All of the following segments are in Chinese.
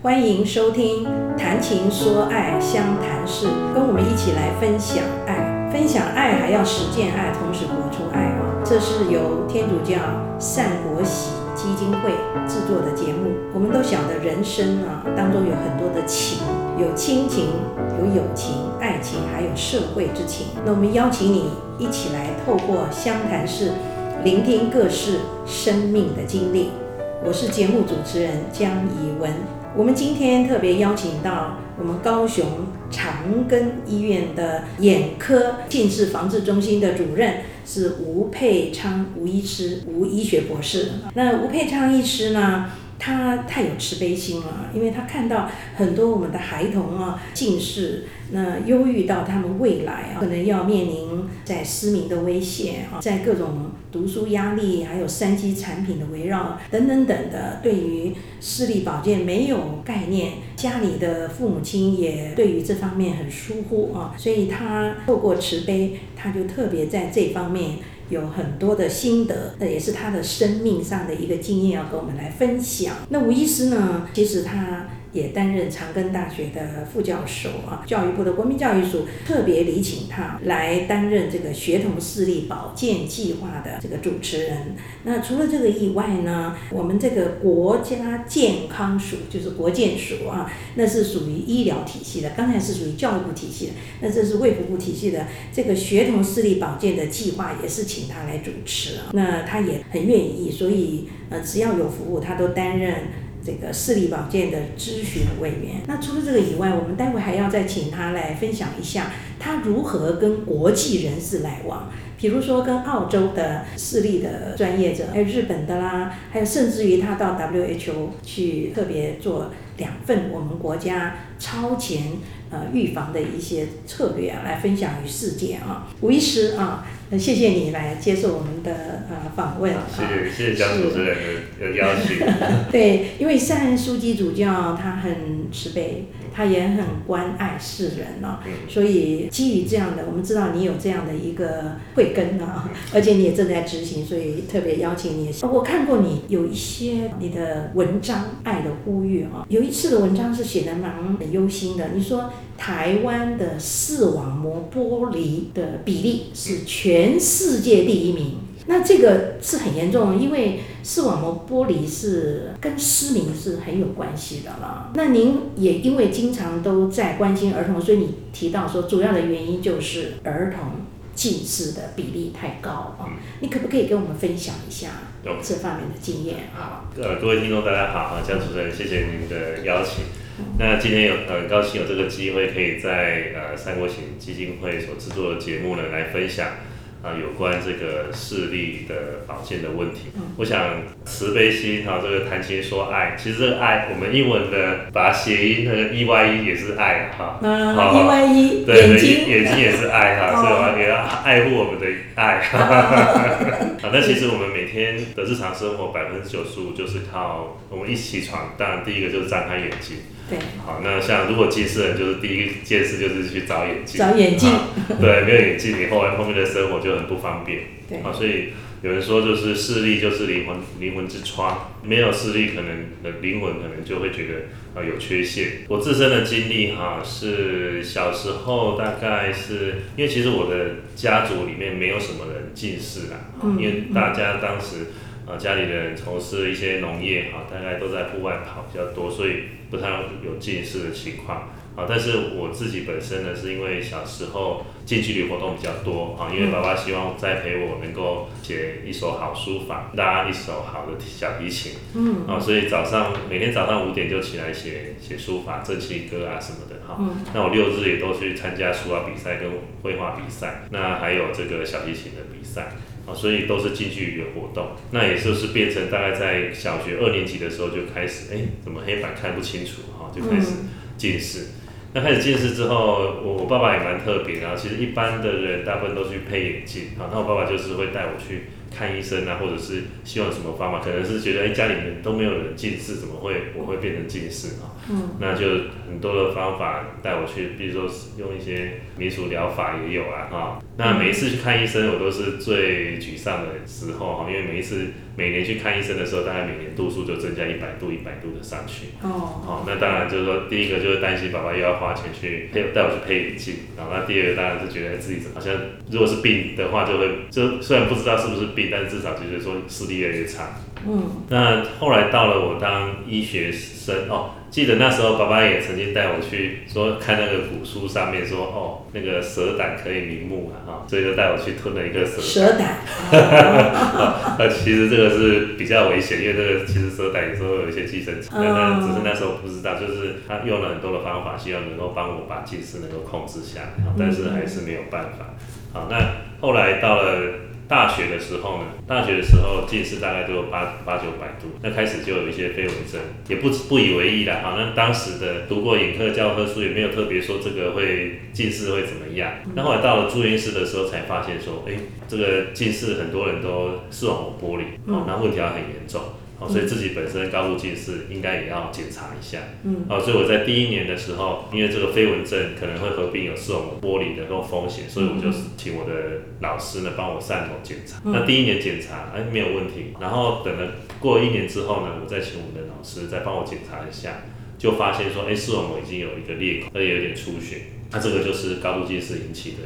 欢迎收听谈情说爱相谈室，跟我们一起来分享爱，分享爱还要实践爱，同时活出爱啊！这是由天主教善国喜基金会制作的节目。我们都晓得人生啊当中有很多的情，有亲情，有友情、爱情，还有社会之情。那我们邀请你一起来透过相谈室，聆听各式生命的经历。我是节目主持人江怡文。我们今天特别邀请到我们高雄长庚医院的眼科近视防治中心的主任是吴佩昌吴医师，吴医学博士。那吴佩昌医师呢，他太有慈悲心了，因为他看到很多我们的孩童啊近视，那忧郁到他们未来啊可能要面临在失明的威胁啊，在各种读书压力，还有三 C 产品的围绕等等等的，对于视力保健没有概念，家里的父母亲也对于这方面很疏忽啊，所以他透过慈悲，他就特别在这方面。有很多的心得，那也是他的生命上的一个经验要跟我们来分享。那吴医师呢，其实他。也担任长庚大学的副教授啊，教育部的国民教育署特别礼请他来担任这个学童视力保健计划的这个主持人。那除了这个以外呢，我们这个国家健康署就是国健署啊，那是属于医疗体系的，刚才是属于教育部体系的，那这是卫福部体系的这个学童视力保健的计划也是请他来主持。那他也很愿意，所以呃只要有服务，他都担任。这个视力保健的咨询委员。那除了这个以外，我们待会还要再请他来分享一下，他如何跟国际人士来往，比如说跟澳洲的视力的专业者，还有日本的啦，还有甚至于他到 WHO 去特别做两份我们国家超前呃预防的一些策略啊，来分享于世界啊。吴医师啊。那谢谢你来接受我们的呃访问。谢谢谢谢江主持人的邀请。对，因为善枢机主教他很慈悲，他也很关爱世人哦，所以基于这样的，我们知道你有这样的一个慧根啊，而且你也正在执行，所以特别邀请你。我看过你有一些你的文章，爱的呼吁啊，有一次的文章是写的蛮很忧心的，你说。台湾的视网膜剥离的比例是全世界第一名，那这个是很严重，因为视网膜剥离是跟失明是很有关系的了。那您也因为经常都在关心儿童，所以你提到说主要的原因就是儿童近视的比例太高啊。你可不可以跟我们分享一下这方面的经验啊？呃，各位听众大家好啊，江主任，谢谢您的邀请。那今天有很高兴有这个机会，可以在呃三国行基金会所制作的节目呢来分享啊、呃、有关这个视力的保健的问题。我想慈悲心哈，这个谈情说爱，其实这个爱我们英文的把它谐音那个 E Y E 也是爱哈。嗯，E Y E 对对，眼睛也是爱哈，所以我们也要爱护我们的爱。啊，那其实我们每天的日常生活百分之九十五就是靠我们一起床，当然第一个就是张开眼睛。对，好，那像如果近视人，就是第一件事就是去找眼镜。找眼镜。对，没有眼镜，你后来后面的生活就很不方便。对。啊，所以有人说，就是视力就是灵魂灵魂之窗，没有视力，可能灵魂可能就会觉得啊有缺陷。我自身的经历哈，是小时候大概是因为其实我的家族里面没有什么人近视啦，嗯、因为大家当时。啊，家里的人从事一些农业，哈，大概都在户外跑比较多，所以不太有近视的情况。啊，但是我自己本身呢，是因为小时候近距离活动比较多，啊，因为爸爸希望栽培我能够写一手好书法，拉一手好的小提琴，嗯，啊，所以早上每天早上五点就起来写写书法、正气歌啊什么的，哈，嗯，那我六日也都去参加书法比赛跟绘画比赛，那还有这个小提琴的比赛。所以都是近距离的活动，那也就是变成大概在小学二年级的时候就开始，哎、欸，怎么黑板看不清楚哈，就开始近视。嗯、那开始近视之后，我我爸爸也蛮特别的，其实一般的人大部分都去配眼镜，啊，那我爸爸就是会带我去。看医生啊，或者是希望什么方法，可能是觉得哎、欸，家里面都没有人近视，怎么会我会变成近视啊？嗯，那就很多的方法带我去，比如说用一些民俗疗法也有啊，哈。那每一次去看医生，我都是最沮丧的时候哈，因为每一次每年去看医生的时候，大概每年度数就增加一百度、一百度的上去。哦。好，那当然就是说，第一个就是担心爸爸又要花钱去配带我去配眼镜，然后那第二个当然是觉得自己好像如果是病的话，就会就虽然不知道是不是病，但至少就是说视力越来越差。嗯。那后来到了我当医学生哦。记得那时候，爸爸也曾经带我去说看那个古书上面说，哦，那个蛇胆可以明目啊，哈，所以就带我去吞了一个蛇蛇胆。那其实这个是比较危险，因为这个其实蛇胆有时候有一些寄生虫，但、嗯、只是那时候不知道，就是他用了很多的方法，希望能够帮我把近视能够控制下来，但是还是没有办法。好，那后来到了。大学的时候呢，大学的时候近视大概都有八八九百度，那开始就有一些飞蚊症，也不不以为意啦。好，像当时的读过眼科教科书，也没有特别说这个会近视会怎么样。那后来到了住院室的时候，才发现说，哎、欸，这个近视很多人都视网膜剥离，哦，那问题还很严重。哦，所以自己本身高度近视，应该也要检查一下。嗯，哦，所以我在第一年的时候，因为这个飞蚊症可能会合并有视网膜剥离的这种风险，所以我就请我的老师呢帮我散头检查。那第一年检查，哎，没有问题。然后等了过了一年之后呢，我再请我们的老师再帮我检查一下，就发现说，哎，视网膜已经有一个裂口，而且有点出血。那这个就是高度近视引起的。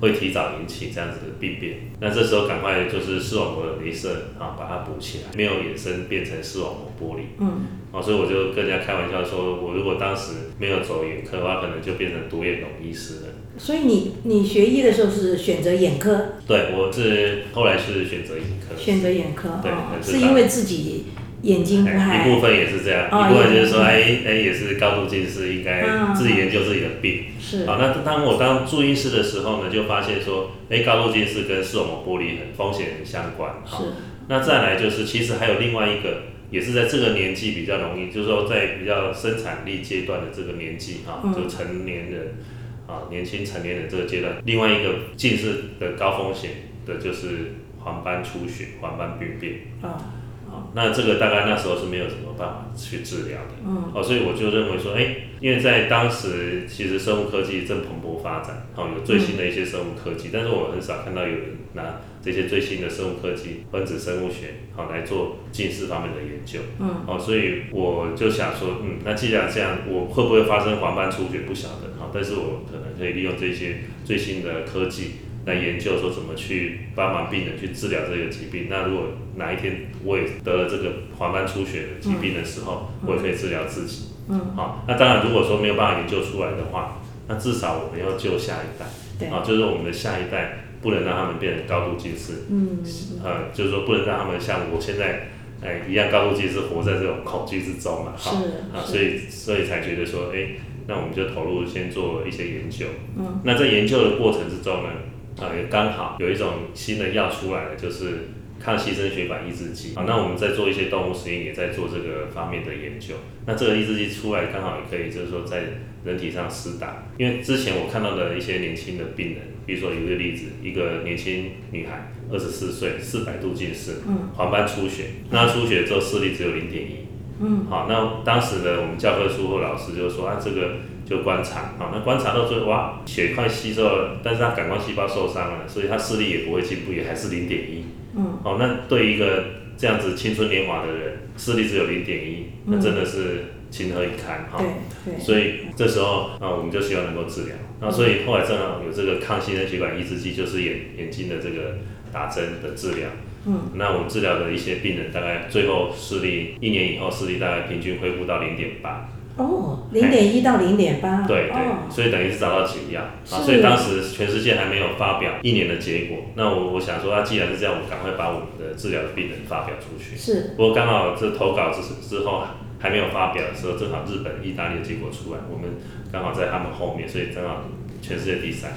会提早引起这样子的病变，那这时候赶快就是视网膜的镭射啊，把它补起来，没有衍生变成视网膜剥离。嗯，哦，所以我就跟人家开玩笑说，我如果当时没有走眼科的话，可能就变成独眼龙医师了。所以你你学医的时候是选择眼科？对，我是后来是选择眼科。选择眼科，对，哦，是因为自己。眼睛一部分也是这样，哦、一部分就是说，哎哎，也是高度近视，应该自己研究自己的病。是。好，那当我当住院师的时候呢，就发现说，哎，高度近视跟视网膜剥离很风险很相关。好，是。那再来就是，其实还有另外一个，也是在这个年纪比较容易，就是说在比较生产力阶段的这个年纪哈，就成年人啊，年轻成年人这个阶段，另外一个近视的高风险的就是黄斑出血、黄斑病变。啊。那这个大概那时候是没有什么办法去治疗的，嗯，哦，所以我就认为说，哎，因为在当时其实生物科技正蓬勃发展，哦，有最新的一些生物科技，嗯、但是我很少看到有人拿这些最新的生物科技、分子生物学，好、哦、来做近视方面的研究，嗯，哦，所以我就想说，嗯，那既然这样，我会不会发生黄斑出血不晓得，好、哦，但是我可能可以利用这些最新的科技。来研究说怎么去帮忙病人去治疗这个疾病。那如果哪一天我也得了这个黄斑出血的疾病的时候，嗯、我也可以治疗自己。嗯，好。那当然，如果说没有办法研究出来的话，那至少我们要救下一代。对。啊，就是我们的下一代不能让他们变成高度近视。嗯。呃，就是说不能让他们像我现在哎一样高度近视，活在这种恐惧之中嘛。是。啊，所以所以才觉得说，哎，那我们就投入先做一些研究。嗯。那在研究的过程之中呢？啊，也刚好有一种新的药出来了，就是抗新生血管抑制剂。啊，那我们在做一些动物实验，也在做这个方面的研究。那这个抑制剂出来，刚好也可以，就是说在人体上施打。因为之前我看到的一些年轻的病人，比如说有一个例子，一个年轻女孩，二十四岁，四百度近视，黄斑出血，那出血之后视力只有零点一。嗯，好，那当时的我们教科书或老师就说啊，这个。就观察，啊，那观察到最后，哇，血块吸收了，但是他感光细胞受伤了，所以他视力也不会进步，也还是零点一。嗯，好，那对一个这样子青春年华的人，视力只有零点一，那真的是情何以堪，哈。所以这时候啊，我们就希望能够治疗，那所以后来正好有这个抗新生血管抑制剂，就是眼眼睛的这个打针的治疗。嗯。那我们治疗的一些病人，大概最后视力一年以后视力大概平均恢复到零点八。哦，零点一到零点八，对对，哦、所以等于是找到解药啊，所以当时全世界还没有发表一年的结果。那我我想说，那既然是这样，我赶快把我们的治疗的病人发表出去。是，不过刚好这投稿之之后还没有发表的时候，正好日本、意大利的结果出来，我们刚好在他们后面，所以正好全世界第三。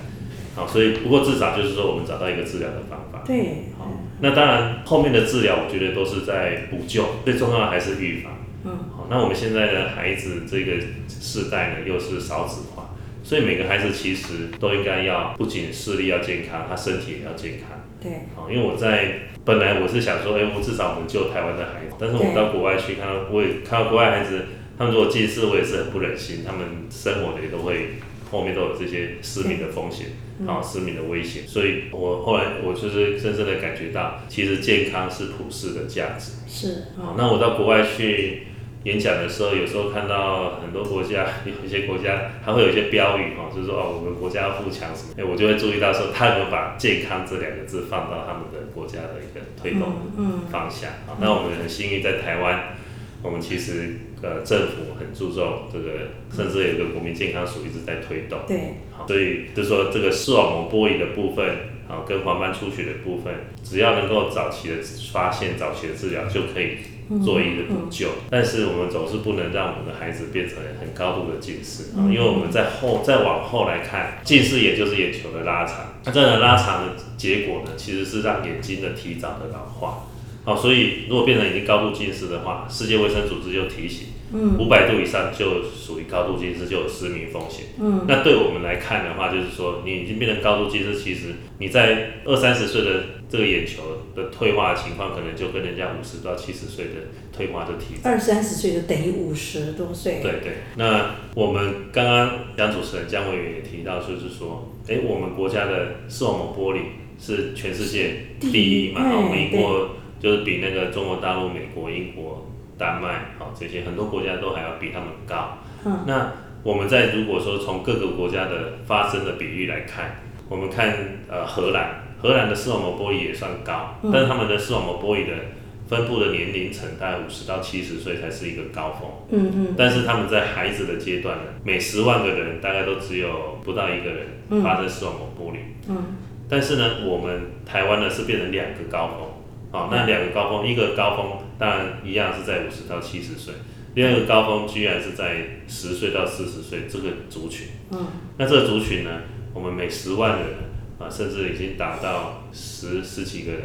好，所以不过至少就是说，我们找到一个治疗的方法。对，好，那当然后面的治疗，我觉得都是在补救，最重要的还是预防。嗯，好，那我们现在的孩子这个世代呢，又是少子化，所以每个孩子其实都应该要不仅视力要健康，他身体也要健康。对，好，因为我在本来我是想说，哎、欸，我至少我们救台湾的孩子，但是我们到国外去看到，我也看到国外孩子，他们如果近视，我也是很不忍心，他们生活的也都会后面都有这些失明的风险，然后，失明的危险。所以我后来我就是深深的感觉到，其实健康是普世的价值。是。好，那我到国外去。演讲的时候，有时候看到很多国家，有一些国家还会有一些标语哈，就是说哦，我们国家要富强什么，哎，我就会注意到说，他有没有把健康这两个字放到他们的国家的一个推动方向啊。那我们很幸运在台湾，我们其实呃政府很注重这个，甚至有一个国民健康署一直在推动。对。好，所以就是说这个视网膜剥离的部分，啊，跟黄斑出血的部分，只要能够早期的发现、早期的治疗就可以。做一个补救，但是我们总是不能让我们的孩子变成很高度的近视啊，因为我们在后再往后来看，近视也就是眼球的拉长，那这样的拉长的结果呢，其实是让眼睛的提早的老化。好，所以如果变成已经高度近视的话，世界卫生组织就提醒。嗯，五百度以上就属于高度近视，就有失明风险。嗯，那对我们来看的话，就是说你已经变成高度近视，其实你在二三十岁的这个眼球的退化的情况，可能就跟人家五十到七十岁的退化就提。二三十岁就等于五十多岁。对对。那我们刚刚江主持人姜委员也提到，就是说，哎、欸，我们国家的视网膜玻璃是全世界第一嘛？好，美国就是比那个中国大陆、美国、英国。丹麦，好，这些很多国家都还要比他们高。嗯，那我们在如果说从各个国家的发生的比例来看，我们看呃荷兰，荷兰的视网膜剥离也算高，嗯，但是他们的视网膜剥离的分布的年龄层大概五十到七十岁才是一个高峰。嗯嗯。但是他们在孩子的阶段呢，每十万个人大概都只有不到一个人发生视网膜剥离。嗯。但是呢，我们台湾呢是变成两个高峰。好，那两个高峰，一个高峰当然一样是在五十到七十岁，另外一个高峰居然是在十岁到四十岁这个族群。嗯，那这个族群呢，我们每十万人啊，甚至已经达到十十几个人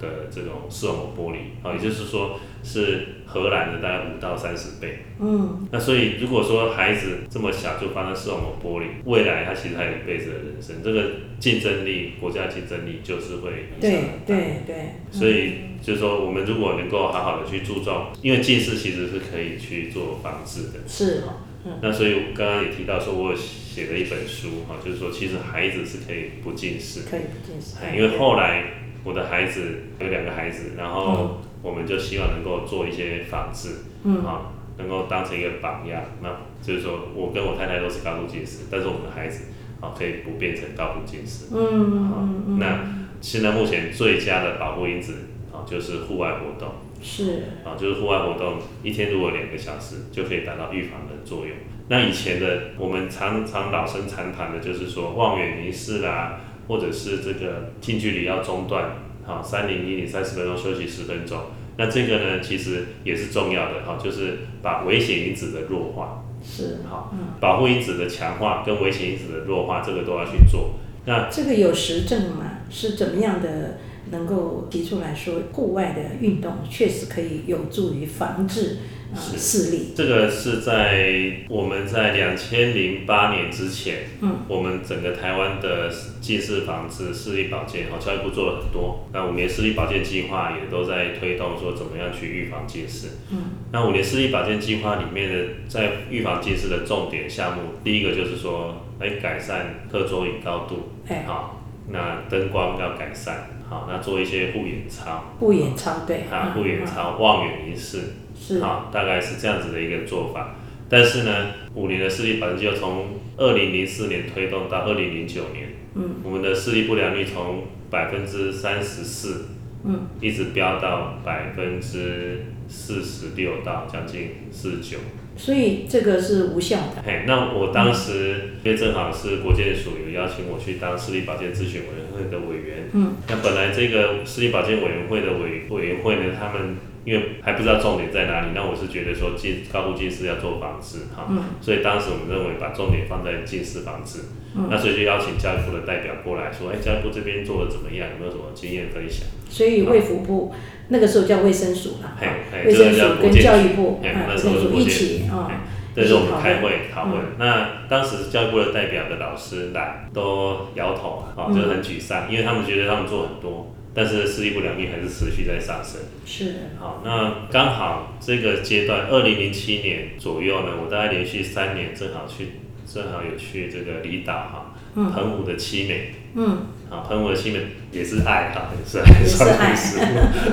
的这种视网膜剥离，啊，也就是说是荷兰的大概五到三十倍。嗯，那所以如果说孩子这么小就发生视网膜剥离，未来他其实还有一辈子的人生，这个竞争力，国家竞争力就是会影响。对对对。所以就是说，我们如果能够好好的去注重，因为近视其实是可以去做防治的。是。嗯。那所以刚刚也提到说，我写了一本书哈，就是说其实孩子是可以不近视。可以不近视。因为后来我的孩子有两个孩子，然后我们就希望能够做一些防治。嗯。啊。能够当成一个榜样，那就是说我跟我太太都是高度近视，但是我们的孩子啊可以不变成高度近视。嗯嗯嗯。那现在目前最佳的保护因子啊就是户外活动。是。啊，就是户外活动，一天如果两个小时就可以达到预防的作用。那以前的我们常常老生常谈的就是说望远凝视啦，或者是这个近距离要中断，好三零一零三十分钟休息十分钟。那这个呢，其实也是重要的哈，就是把危险因子的弱化，是好，嗯，保护因子的强化跟危险因子的弱化，这个都要去做。那这个有实证吗？是怎么样的能够提出来说，户外的运动确实可以有助于防治？是。视力，这个是在我们在两千零八年之前，嗯，我们整个台湾的近视防治、视力保健，好，教育部做了很多。那五年视力保健计划也都在推动，说怎么样去预防近视。嗯，那五年视力保健计划里面的在预防近视的重点项目，第一个就是说，哎改善课桌椅高度，哎，好，那灯光要改善，好，那做一些护眼操，护眼操对，啊，护眼操、望远凝视。是好，大概是这样子的一个做法。但是呢，五年的视力保健就从二零零四年推动到二零零九年，嗯，我们的视力不良率从百分之三十四，嗯，一直飙到百分之四十六到将近四十九。所以这个是无效的。嘿，那我当时因为正好是国健署有邀请我去当视力保健咨询委员会的委员，嗯，那本来这个视力保健委员会的委委员会呢，他们。因为还不知道重点在哪里，那我是觉得说近高度近视要做防治哈，嗯、所以当时我们认为把重点放在近视防治，嗯、那所以就邀请教育部的代表过来说，哎，教育部这边做的怎么样？有没有什么经验分享？所以卫福部、嗯、那个时候叫卫生署了，卫生署跟教育部，那时候一起啊，这是我们开会讨论。嗯、那当时教育部的代表的老师来都摇头啊，就很沮丧，嗯、因为他们觉得他们做很多。但是失业不良率还是持续在上升。是。好，那刚好这个阶段，二零零七年左右呢，我大概连续三年正好去正好有去这个离岛哈，澎湖的七美，嗯，啊，澎湖的七美也是爱哈，也是爱，是爱，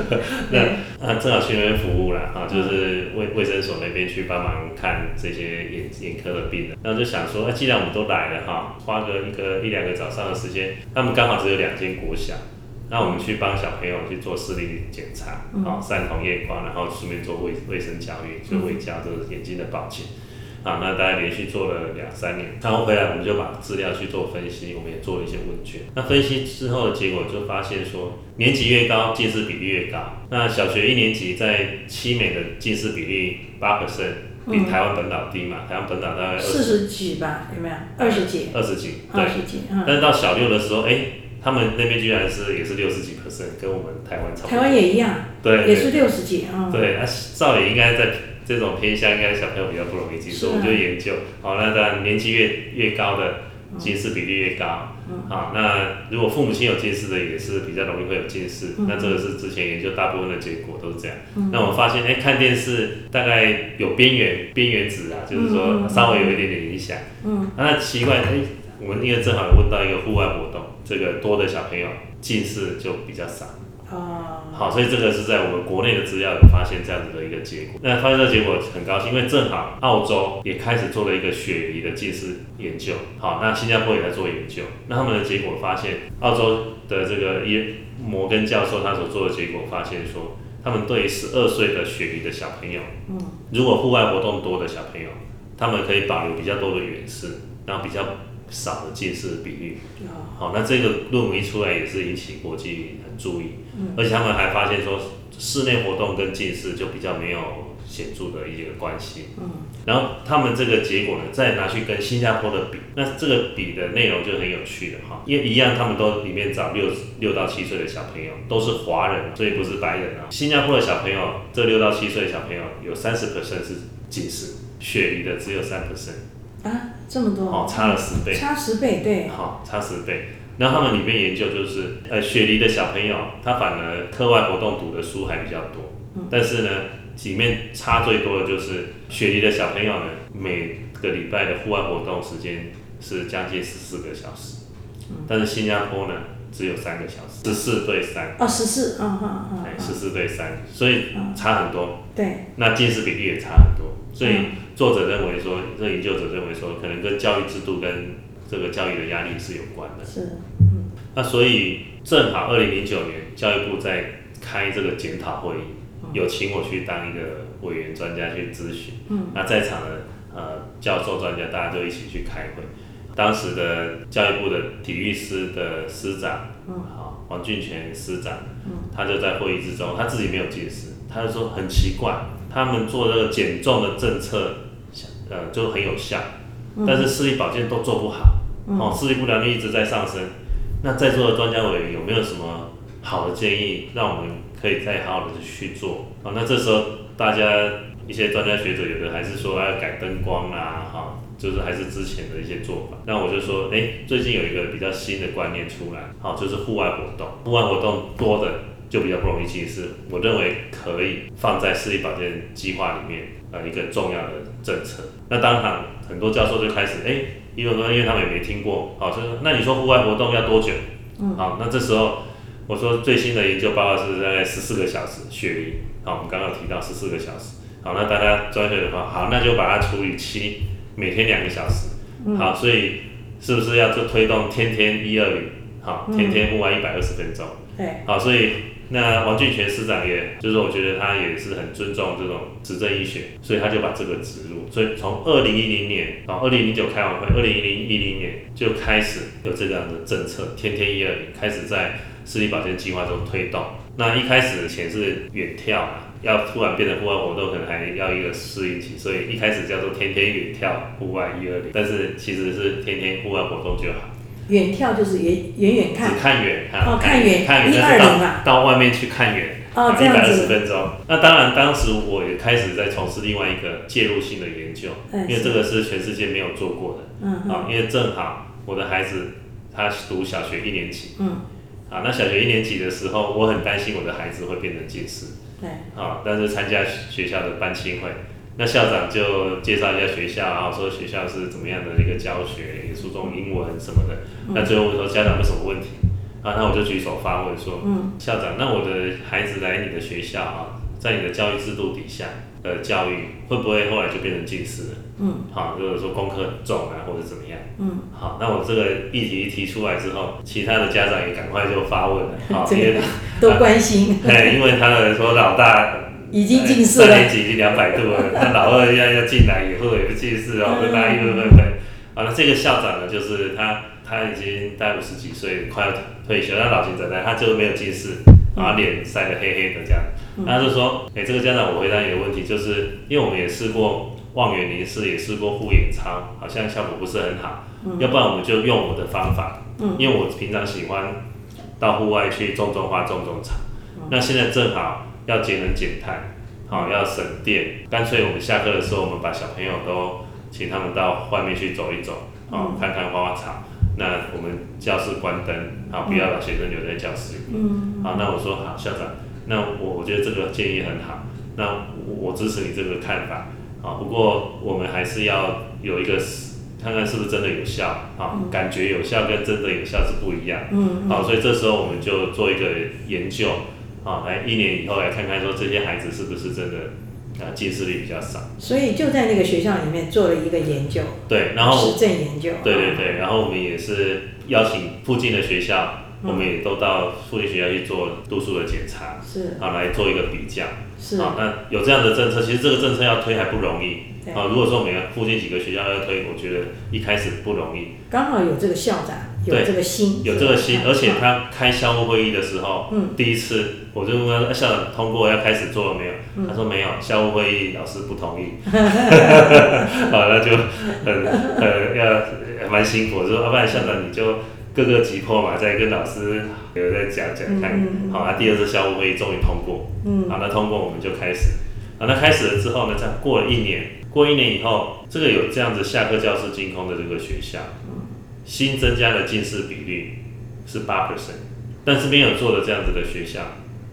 那啊正好去那边服务了啊，就是卫卫生所那边去帮忙看这些眼眼科的病人，那就想说，既然我们都来了哈，花个一个一两个早上的时间，他们刚好只有两间国小。那我们去帮小朋友去做视力检查，好、嗯，散瞳验光，然后顺便做卫卫生教育，就卫教这个眼睛的保健，好，那大概连续做了两三年，然后回来我们就把资料去做分析，我们也做了一些问卷。那分析之后的结果就发现说，年级越高，近视比例越高。那小学一年级在七美的近视比例八 percent，比台湾本岛低嘛，台湾本岛大概四十几吧，有没有？二十几？二十几，对。二十几，嗯。但是到小六的时候，哎、欸。他们那边居然是也是六十几 percent，跟我们台湾差不多。台湾也一样，对，也是六十几啊。对，那照理应该在这种偏乡，应该小朋友比较不容易近视。我们就研究，好，那当然年纪越越高的近视比例越高。好，那如果父母亲有近视的，也是比较容易会有近视。那这个是之前研究大部分的结果都是这样。那我发现，哎，看电视大概有边缘边缘值啊，就是说稍微有一点点影响。嗯。那奇怪，哎。我们因为正好有问到一个户外活动，这个多的小朋友近视就比较少。哦。好，所以这个是在我们国内的资料有发现这样子的一个结果。那发现这个结果很高兴，因为正好澳洲也开始做了一个雪梨的近视研究。好，那新加坡也在做研究。那他们的结果发现，澳洲的这个耶摩根教授他所做的结果发现说，他们对于十二岁的雪梨的小朋友，嗯，如果户外活动多的小朋友，他们可以保留比较多的远视，然后比较。少的近视的比率，好，那这个论文一出来也是引起国际很注意，嗯，而且他们还发现说，室内活动跟近视就比较没有显著的一个关系，嗯，然后他们这个结果呢，再拿去跟新加坡的比，那这个比的内容就很有趣了哈，因为一样，他们都里面找六六到七岁的小朋友，都是华人，所以不是白人啊。新加坡的小朋友，这六到七岁的小朋友有三十 percent 是近视，雪梨的只有三 percent。啊，这么多。哦，差了十倍，差十倍，对，好，差十倍。然后他们里面研究就是，呃，雪梨的小朋友，他反而课外活动读的书还比较多，嗯，但是呢，里面差最多的就是雪梨的小朋友呢，每个礼拜的户外活动时间是将近十四个小时，嗯，但是新加坡呢，只有三个小时，十四对三，哦，十四，嗯嗯嗯，十四对三，所以差很多，对，那近视比例也差很多，所以。作者认为说，这个研究者认为说，可能跟教育制度跟这个教育的压力是有关的。是，嗯。那所以正好二零零九年教育部在开这个检讨会议，有请我去当一个委员专家去咨询。嗯。那在场的呃教授专家大家都一起去开会。当时的教育部的体育司的司长，嗯，好，黄俊全司长，嗯，他就在会议之中，他自己没有解释，他就说很奇怪。他们做这个减重的政策，呃，就很有效，但是视力保健都做不好，哦，视力不良率一直在上升。那在座的专家委员有没有什么好的建议，让我们可以再好好的去做？啊，那这时候大家一些专家学者有的还是说要改灯光啊，哈，就是还是之前的一些做法。那我就说，哎，最近有一个比较新的观念出来，好，就是户外活动，户外活动多的。就比较不容易近视，我认为可以放在视力保健计划里面，呃，一个重要的政策。那当然，很多教授就开始，哎、欸，因为因为他们也没听过，好，所以说，那你说户外活动要多久？嗯，好，那这时候我说最新的研究报告是在十四个小时，雪梨，好，我们刚刚提到十四个小时，好，那大家专业的话，好，那就把它除以七，每天两个小时，好，所以是不是要就推动天天一二零，好，天天户外一百二十分钟，对，好，所以。那王俊全司长也，就是我觉得他也是很尊重这种实证医学，所以他就把这个植入。所以从二零一零年到二零零九开完会，二零一零一零年就开始有这样的政策，天天一二零开始在视力保健计划中推动。那一开始的钱是远眺嘛，要突然变成户外活动，可能还要一个适应期，所以一开始叫做天天远眺户外一二零，但是其实是天天户外活动就好。远眺就是远远远看，只看远，哦，看远，看远，一二零啊，到外面去看远，哦，一百二十分钟。那当然，当时我也开始在从事另外一个介入性的研究，因为这个是全世界没有做过的，嗯，啊，因为正好我的孩子他读小学一年级，嗯，啊，那小学一年级的时候，我很担心我的孩子会变成近视，对，啊，但是参加学校的班亲会，那校长就介绍一下学校，然后说学校是怎么样的一个教学，也注重英文什么的。嗯、那最后我说家长有什么问题？啊，那我就举手发问说，嗯，校长，那我的孩子来你的学校啊，在你的教育制度底下的教育，会不会后来就变成近视了？嗯，好，如果说功课很重啊，或者怎么样？嗯，好，那我这个议题一提出来之后，其他的家长也赶快就发问了，好，因为 都关心。对，因为他们说老大已经近视了，三年级已经两百度了，那老二要要进来以后也不近视哦，会大一分分分。好了，这个校长呢，就是他，他已经大概五十几岁，快要退休，他老型仔仔，他就没有近视，然后脸晒得黑黑的这样。他就说，哎，这个家长，我回答你的问题，就是因为我们也试过。望远凝视也试过护眼操，好像效果不是很好。嗯、要不然我们就用我的方法，嗯、因为我平常喜欢到户外去种种花、种种草。嗯、那现在正好要节能减碳，好、哦、要省电，干脆我们下课的时候，我们把小朋友都请他们到外面去走一走，好、哦嗯、看看花花草。那我们教室关灯，好不要把学生留在教室里。嗯。好，那我说好，校长，那我我觉得这个建议很好，那我支持你这个看法。啊，不过我们还是要有一个，看看是不是真的有效啊？嗯、感觉有效跟真的有效是不一样。嗯。好、嗯，所以这时候我们就做一个研究，啊，来一年以后来看看说这些孩子是不是真的啊近视率比较少。所以就在那个学校里面做了一个研究。对，然后实证研究。对对对，然后我们也是邀请附近的学校。我们也都到附近学校去做度数的检查，是啊，来做一个比较，是啊，那有这样的政策，其实这个政策要推还不容易啊。如果说我们附近几个学校要推，我觉得一开始不容易。刚好有这个校长，有这个心，有这个心，而且他开校务会议的时候，嗯，第一次我就问他说校长通过要开始做了没有？嗯、他说没有，校务会议老师不同意。好，那就很很要蛮辛苦，我说要不然校长你就。各个击破嘛，再跟老师有在讲讲看，嗯、好，那、啊、第二次校务会议终于通过，嗯，好，那通过我们就开始，好，那开始了之后呢，再过了一年，过一年以后，这个有这样子下课教室净空的这个学校，新增加的近视比率是八 percent，但是没有做的这样子的学校，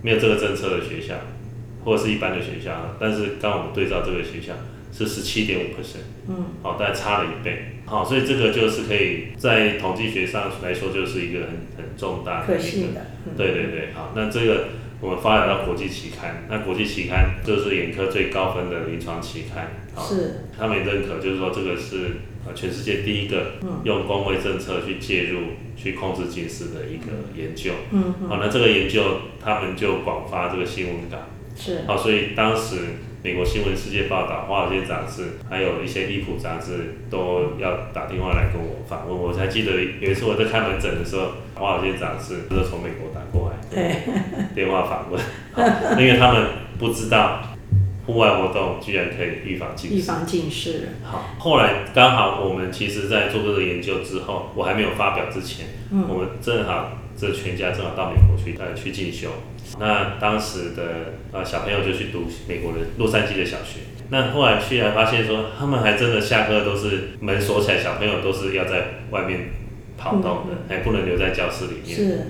没有这个政策的学校，或者是一般的学校，但是刚我们对照这个学校。是十七点五 percent，嗯，好，大概差了一倍，好，所以这个就是可以在统计学上来说，就是一个很很重大的一个，对对对，好，那这个我们发展到国际期刊，那国际期刊就是眼科最高分的临床期刊，是，他们也认可，就是说这个是呃全世界第一个用公卫政策去介入去控制近视的一个研究，嗯，好，那这个研究他们就广发这个新闻稿，是，好，所以当时。美国新闻世界报道、华尔街杂志，还有一些医普杂志都要打电话来跟我访问。我才记得有一次我在看门诊的时候，华尔街杂志就是从美国打过来，对，电话访问，因为他们不知道户外活动居然可以预防近视。预防近视。好，后来刚好我们其实在做这个研究之后，我还没有发表之前，嗯、我们正好这全家正好到美国去呃去进修。那当时的呃小朋友就去读美国的洛杉矶的小学。那后来去还发现说，他们还真的下课都是门锁起来，小朋友都是要在外面跑动的，还不能留在教室里面。是，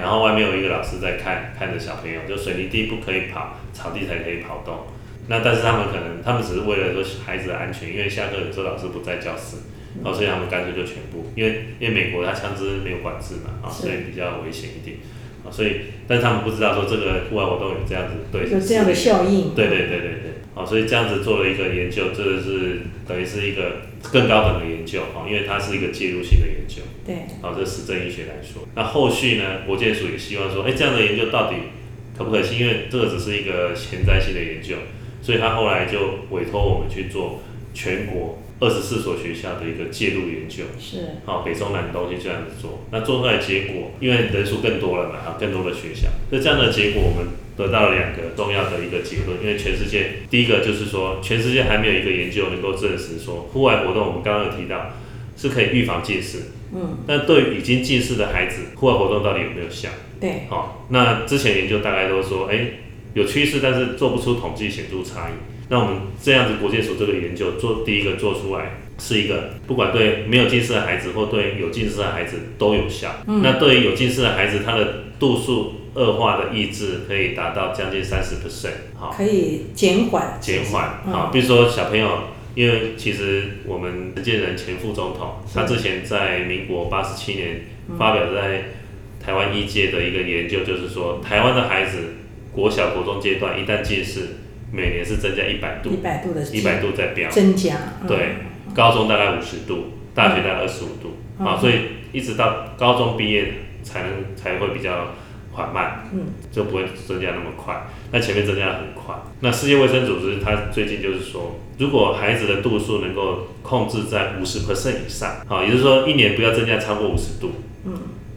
然后外面有一个老师在看，看着小朋友，就水泥地不可以跑，草地才可以跑动。那但是他们可能，他们只是为了说孩子的安全，因为下课有时候老师不在教室，然后所以他们干脆就全部，因为因为美国他枪支没有管制嘛，啊，所以比较危险一点。啊所以，但是他们不知道说这个户外活动有这样子对，有这样的效应。对对对对对，好，所以这样子做了一个研究，这个是等于是一个更高等的研究哈，因为它是一个介入性的研究。对，好，这实证医学来说，那后续呢，国健署也希望说，哎，这样的研究到底可不可行？因为这个只是一个前瞻性的研究，所以他后来就委托我们去做全国。二十四所学校的一个介入研究，是好，北中南东西这样子做，那做出来结果，因为人数更多了嘛，啊，更多的学校，所以这样的结果，我们得到了两个重要的一个结论，因为全世界第一个就是说，全世界还没有一个研究能够证实说，户外活动我们刚刚有提到是可以预防近视，嗯，但对于已经近视的孩子，户外活动到底有没有效？对，好，那之前研究大概都说，哎，有趋势，但是做不出统计显著差异。那我们这样子，国健署这个研究做第一个做出来，是一个不管对没有近视的孩子或对有近视的孩子都有效。嗯、那对于有近视的孩子，他的度数恶化的抑制可以达到将近三十 percent，好，可以减缓，减缓，好，比如说小朋友，因为其实我们陈建人前副总统，他之前在民国八十七年发表在台湾医界的一个研究，就是说台湾的孩子国小国中阶段一旦近视，每年是增加一百度，一百度的，一百度在飙，增加，对，高中大概五十度，大学大概二十五度，啊，所以一直到高中毕业才能才会比较。缓慢，嗯，就不会增加那么快。那前面增加的很快。那世界卫生组织它最近就是说，如果孩子的度数能够控制在五十 percent 以上，好，也就是说一年不要增加超过五十度，嗯，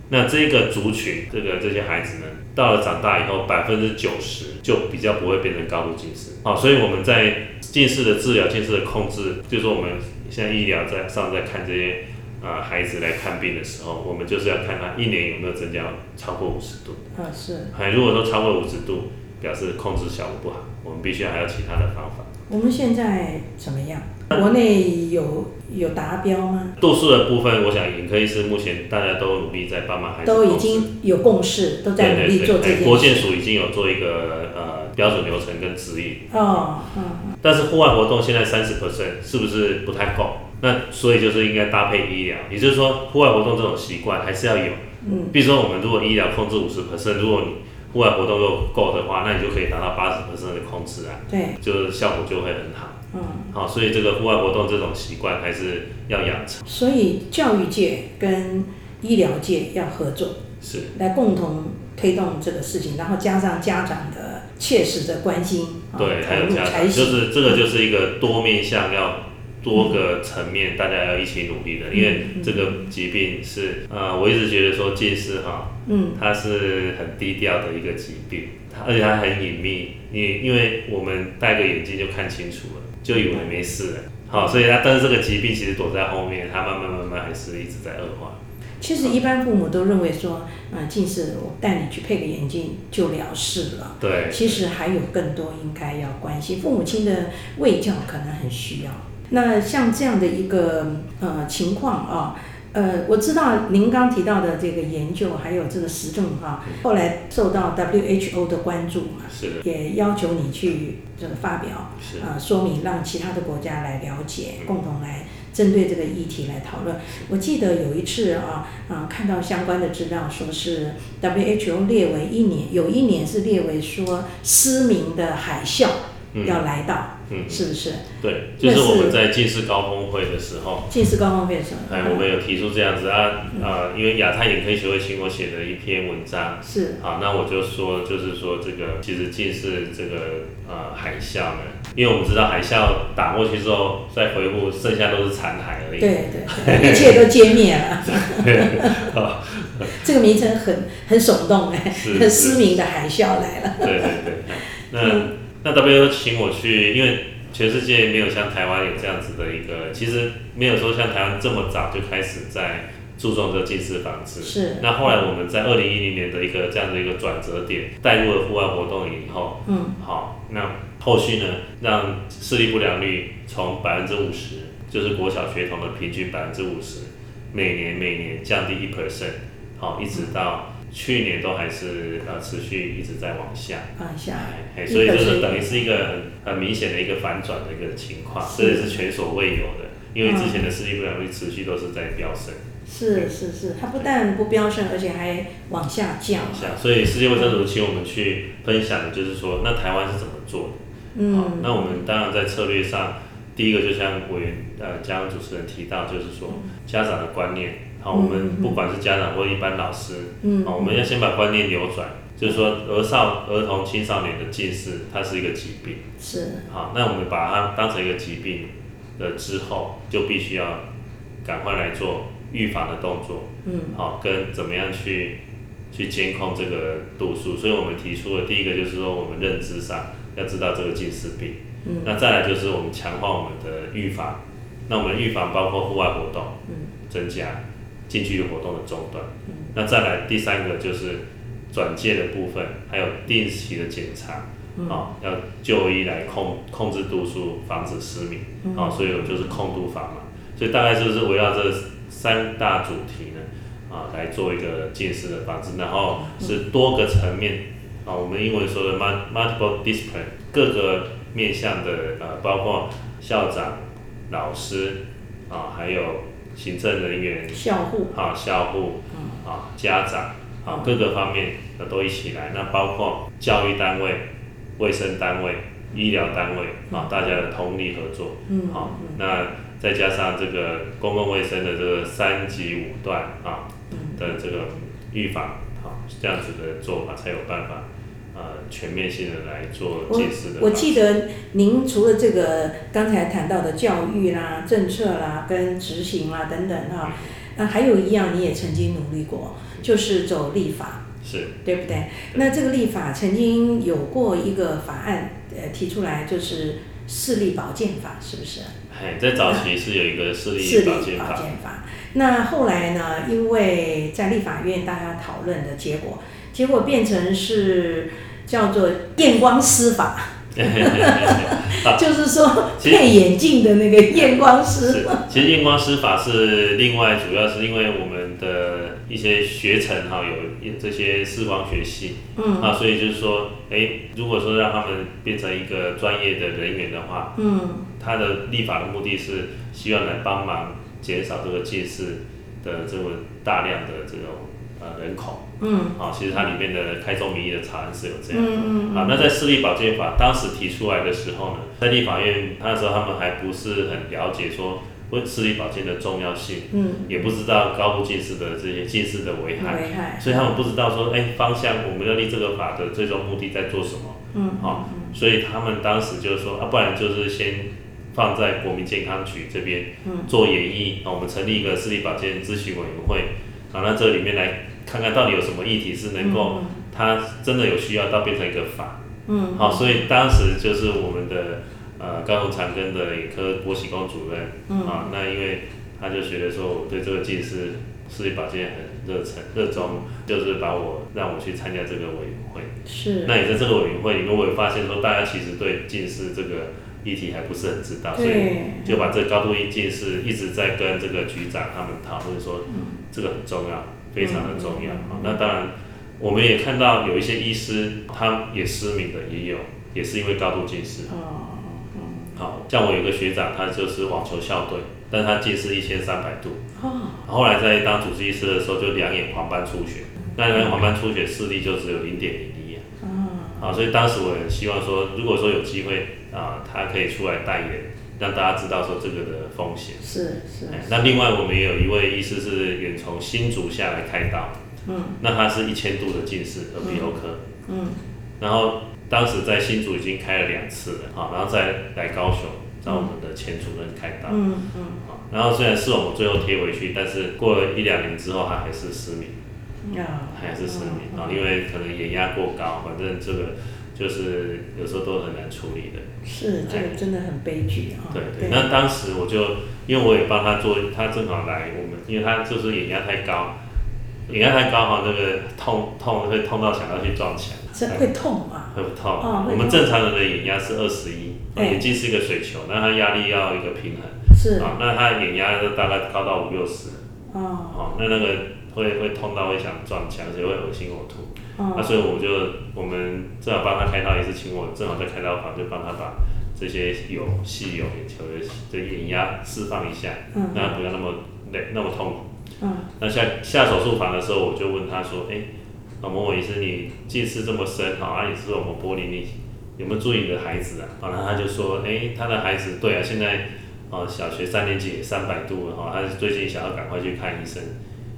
那这个族群，这个这些孩子呢，到了长大以后，百分之九十就比较不会变成高度近视。好，所以我们在近视的治疗、近视的控制，就是说我们现在医疗在上在看这些。啊、呃，孩子来看病的时候，我们就是要看他一年有没有增加超过五十度。啊，是。哎，如果说超过五十度，表示控制效果不好，我们必须还有其他的方法。我们现在怎么样？国内有有达标吗？度数的部分，我想眼科医师目前大家都努力在帮忙孩子。都已经有共识，都在努力做这件事。国健署已经有做一个呃标准流程跟指引。哦，嗯。但是户外活动现在三十 percent 是不是不太够？那所以就是应该搭配医疗，也就是说户外活动这种习惯还是要有。嗯。比如说我们如果医疗控制五十 percent，如果你户外活动又够的话，那你就可以达到八十 percent 的控制啊。对。就是效果就会很好。嗯。好，所以这个户外活动这种习惯还是要养成。所以教育界跟医疗界要合作，是来共同推动这个事情，然后加上家长的切实的关心。对，还有家长，就是这个就是一个多面向要。多个层面，大家要一起努力的，因为这个疾病是，呃，我一直觉得说近视哈，嗯，它是很低调的一个疾病，而且它很隐秘，你因为我们戴个眼镜就看清楚了，就以为没事了，好，所以它但是这个疾病其实躲在后面，它慢慢慢慢还是一直在恶化。其实一般父母都认为说，呃，近视我带你去配个眼镜就了事了，对，其实还有更多应该要关心，父母亲的卫教可能很需要。那像这样的一个呃情况啊，呃，我知道您刚提到的这个研究，还有这个实证哈，后来受到 WHO 的关注嘛，是的，也要求你去这个发表，是啊，说明让其他的国家来了解，共同来针对这个议题来讨论。我记得有一次啊啊，看到相关的资料，说是 WHO 列为一年，有一年是列为说失明的海啸要来到。嗯，是不是？对，就是我们在近视高峰会的时候，近视高峰会的时候，哎，我们有提出这样子啊啊、因为亚太眼科协会请我写的一篇文章，是，好，那我就说，就是说这个其实近视这个呃海啸呢，因为我们知道海啸打过去之后再回复，剩下都是残骸而已，对对，一切都歼灭了，好，这个名称很很耸动哎，失明的海啸来了，对对对，那。嗯那 W 请我去，因为全世界没有像台湾有这样子的一个，其实没有说像台湾这么早就开始在注重这近视防治。是。那后来我们在二零一零年的一个这样的一个转折点，带入了户外活动以后，嗯，好，那后续呢，让视力不良率从百分之五十，就是国小学童的平均百分之五十，每年每年降低一 percent，好，一直到。去年都还是呃持续一直在往下，往下，哎，所以就是等于是一个很很明显的一个反转的一个情况，这也是前所未有的，因为之前的视力不良率持续都是在飙升。是是是，它不但不飙升，而且还往下降。往下，所以世界卫生组织请我们去分享的就是说，那台湾是怎么做的？嗯，那我们当然在策略上，第一个就像委员呃，刚刚主持人提到，就是说家长的观念。好，我们不管是家长或一般老师，嗯，好，我们要先把观念扭转，就是说儿少、儿童、青少年的近视，它是一个疾病，是，好，那我们把它当成一个疾病了之后，就必须要赶快来做预防的动作，嗯，好，跟怎么样去去监控这个度数，所以我们提出的第一个就是说，我们认知上要知道这个近视病，嗯，那再来就是我们强化我们的预防，那我们预防包括户外活动，嗯，增加。近距离活动的中断，嗯、那再来第三个就是转介的部分，还有定期的检查，啊、要就医来控控制度数，防止失明，啊、所以我就是控度法嘛，所以大概就是围绕这三大主题呢，啊、啊来做一个近视的防治，然后是多个层面啊，我们英文说的 multiple discipline，各个面向的呃，包括校长、老师啊，还有行政人员、校护啊、校护啊、家长啊，各个方面的都一起来，那包括教育单位、卫生单位。医疗单位啊，大家的通力合作，好，那再加上这个公共卫生的这个三级五段啊的这个预防，好，这样子的做法才有办法，呃，全面性的来做解释的。我我记得您除了这个刚才谈到的教育啦、政策啦、跟执行啦等等哈，那还有一样你也曾经努力过，就是走立法。是对不对？那这个立法曾经有过一个法案，呃，提出来就是视力保健法，是不是？哎，在早期是有一个视力保健法。健法。那后来呢？因为在立法院大家讨论的结果，结果变成是叫做验光师法。就是说配眼镜的那个验光师。其实验光师法是另外，主要是因为我们的一些学程哈，有这些视光学系，嗯，啊，所以就是说，哎，如果说让他们变成一个专业的人员的话，嗯，他的立法的目的是希望来帮忙减少这个近视的这么大量的这种呃人口。嗯，啊，其实它里面的开宗明义的草案是有这样的。嗯，啊，那在视力保健法当时提出来的时候呢，在立法院那时候他们还不是很了解说问视力保健的重要性，嗯，也不知道高度近视的这些近视的危害，危害，所以他们不知道说，哎，方向我们要立这个法的最终目的在做什么，嗯，好，所以他们当时就是说啊，不然就是先放在国民健康局这边，嗯，做研议，啊，我们成立一个视力保健咨询委员会，啊，那这里面来。看看到底有什么议题是能够，他真的有需要到变成一个法，嗯，好，所以当时就是我们的呃高雄长庚的眼科郭喜功主任，嗯，啊，那因为他就觉得说我对这个近视视力保健很热忱热衷，就是把我让我去参加这个委员会，是，那也在这个委员会里面，我也发现说大家其实对近视这个议题还不是很知道，所以就把这个高度一近视一直在跟这个局长他们讨论说，嗯，这个很重要。非常的重要啊！那当然，我们也看到有一些医师，他也失明的也有，也是因为高度近视。哦，好像我有个学长，他就是网球校队，但他近视一千三百度。哦。后来在当主治医师的时候，就两眼黄斑出血。那两眼黄斑出血视力就只有零点零一。哦。好，所以当时我很希望说，如果说有机会啊，他可以出来代言。让大家知道说这个的风险是是，那另外我们也有一位医师是远从新竹下来开刀，嗯，那他是一千度的近视，耳鼻喉科，嗯，然后当时在新竹已经开了两次了，好，然后再来高雄找我们的前主任开刀，嗯嗯，好，然后虽然是我们最后贴回去，但是过了一两年之后他还是失明，还是失明啊，因为可能眼压过高，反正这个。就是有时候都很难处理的，是这个真的很悲剧啊。对对，那当时我就因为我也帮他做，他正好来我们，因为他就是眼压太高，眼压太高哈，那个痛痛会痛到想要去撞墙，这会痛吗？会不痛？我们正常人的眼压是二十一，眼睛是一个水球，那他压力要一个平衡，是。啊，那他眼压大概高到五六十，哦，好，那那个会会痛到会想撞墙，而且会恶心呕吐。那、所以我就我们正好帮他开刀，也是请我正好在开刀房就帮他把这些有细有眼球的的眼压释放一下，让他、嗯、不要那么累那么痛苦。嗯，那下下手术房的时候，我就问他说：“哎、欸，某某医生，你近视这么深，好，啊，你是我们玻璃，你有没有注意你的孩子啊？”然后他就说：“哎、欸，他的孩子对啊，现在哦小学三年级三百度了哈，他最近想要赶快去看医生。”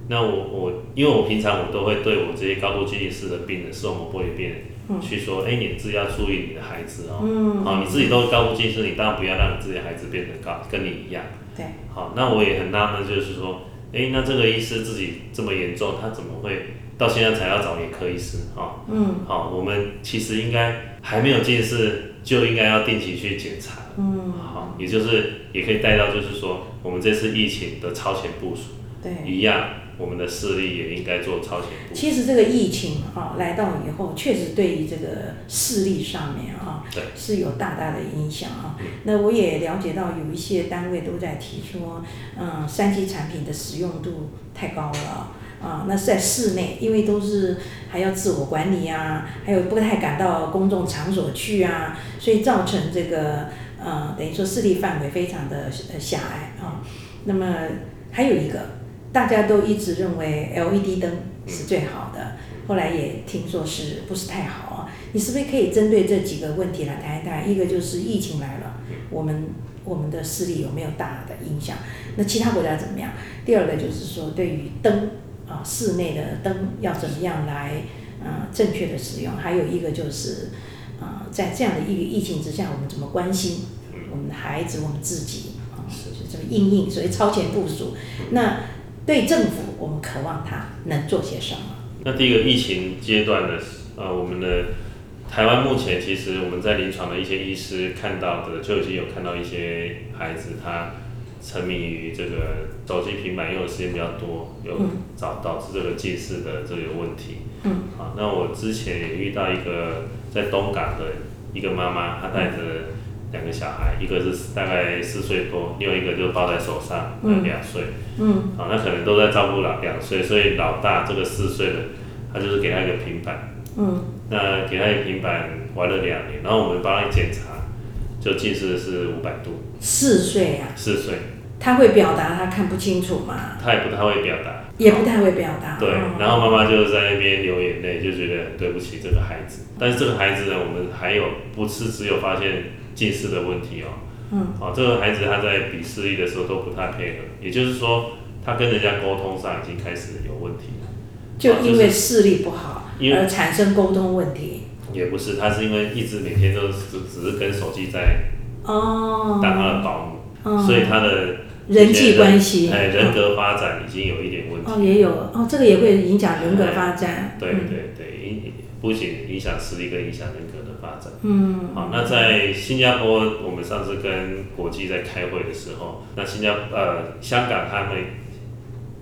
那我我因为我平常我都会对我这些高度近视的病人，视网膜剥离病人，嗯、去说，哎、欸，你自己要注意你的孩子哦，嗯、好，你自己都高度近视，你当然不要让你自己的孩子变得高，跟你一样。对。好，那我也很纳闷，就是说，哎、欸，那这个医师自己这么严重，他怎么会到现在才要找眼科医师？哈，嗯。好，我们其实应该还没有近视，就应该要定期去检查。嗯。好，也就是也可以带到，就是说，我们这次疫情的超前部署。对。一样。我们的视力也应该做超前部署。其实这个疫情啊来到以后，确实对于这个视力上面啊，对是有大大的影响啊。嗯、那我也了解到有一些单位都在提说，嗯，三 C 产品的使用度太高了，啊，那是在室内，因为都是还要自我管理啊，还有不太敢到公众场所去啊，所以造成这个呃，等于说视力范围非常的狭隘啊。那么还有一个，大家都一直认为 LED 灯是最好的，后来也听说是不是太好啊？你是不是可以针对这几个问题来谈一谈？一个就是疫情来了，我们我们的视力有没有大的影响？那其他国家怎么样？第二个就是说，对于灯。啊，室内的灯要怎么样来，呃，正确的使用？还有一个就是，啊，在这样的一个疫情之下，我们怎么关心我们的孩子，我们自己啊，是这么应应，所以超前部署。那对政府，我们渴望他能做些什么？那第一个疫情阶段的，呃，我们的台湾目前其实我们在临床的一些医师看到的，就已经有看到一些孩子他。沉迷于这个手机、平板用的时间比较多，有找导致这个近视的这个问题。嗯，好，那我之前也遇到一个在东港的一个妈妈，她带着两个小孩，一个是大概四岁多，另外一个就抱在手上，两岁。嗯，好，那可能都在照顾老两岁，所以老大这个四岁的，他就是给他一个平板。嗯，那给他一个平板玩了两年，然后我们帮他检查，就近视是五百度。四岁呀？四岁。他会表达他看不清楚吗？他也不太会表达，也不太会表达。对，然后妈妈就在那边流眼泪，就觉得很对不起这个孩子。但是这个孩子呢，我们还有不是只有发现近视的问题哦。嗯。哦，这个孩子他在比视力的时候都不太配合，也就是说他跟人家沟通上已经开始有问题了。就因为视力不好而产生沟通问题？也不是，他是因为一直每天都只只是跟手机在哦当他的保姆，哦、所以他的。人际关系，哎，人格发展已经有一点问题。哦，也有哦，这个也会影响人格发展。对对对，影不仅影响视力，更影响人格展。嗯。好，那在新加坡，我们上次跟国际在开会的时候，那新加呃香港他们，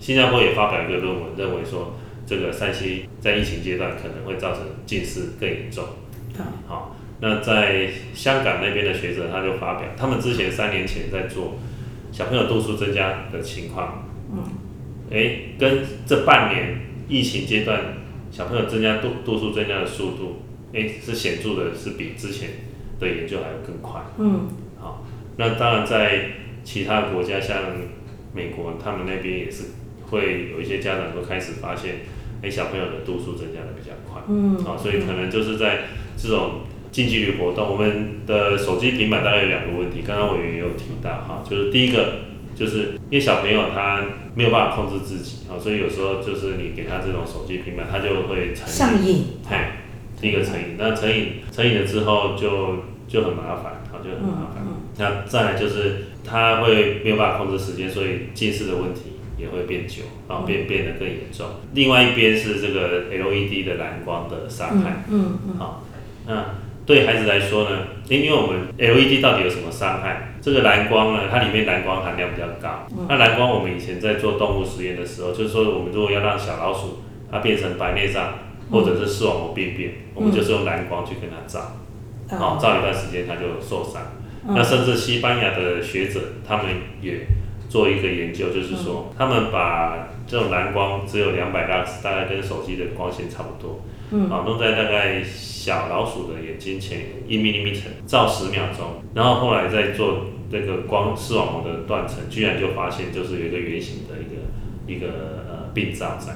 新加坡也发表一个论文，认为说这个山西在疫情阶段可能会造成近视更严重。好，那在香港那边的学者他就发表，他们之前三年前在做。小朋友度数增加的情况，嗯，诶，跟这半年疫情阶段小朋友增加度度数增加的速度，诶，是显著的，是比之前的研究还要更快，嗯，好，那当然在其他国家，像美国，他们那边也是会有一些家长都开始发现，诶，小朋友的度数增加的比较快，嗯，好，所以可能就是在这种。近距离活动，我们的手机、平板大概有两个问题。刚刚委员也有提到哈，就是第一个，就是因为小朋友他没有办法控制自己啊，所以有时候就是你给他这种手机、平板，他就会成瘾。上瘾。哎，第一个成瘾，那成瘾成瘾了之后就就很麻烦，好，就很麻烦。嗯嗯、那再来就是他会没有办法控制时间，所以近视的问题也会变久，然后变变得更严重。另外一边是这个 LED 的蓝光的伤害。嗯嗯。好，那。对孩子来说呢，因因为我们 LED 到底有什么伤害？这个蓝光呢，它里面蓝光含量比较高。那蓝光我们以前在做动物实验的时候，就是说我们如果要让小老鼠它变成白内障或者是视网膜病变，我们就是用蓝光去跟它照，好，照一段时间它就受伤。那甚至西班牙的学者他们也做一个研究，就是说他们把这种蓝光只有两百拉斯，大概跟手机的光线差不多，啊，弄在大概。小老鼠的眼睛前一 millimeter 照十秒钟，然后后来再做这个光视网膜的断层，居然就发现就是有一个圆形的一个一个呃病灶在。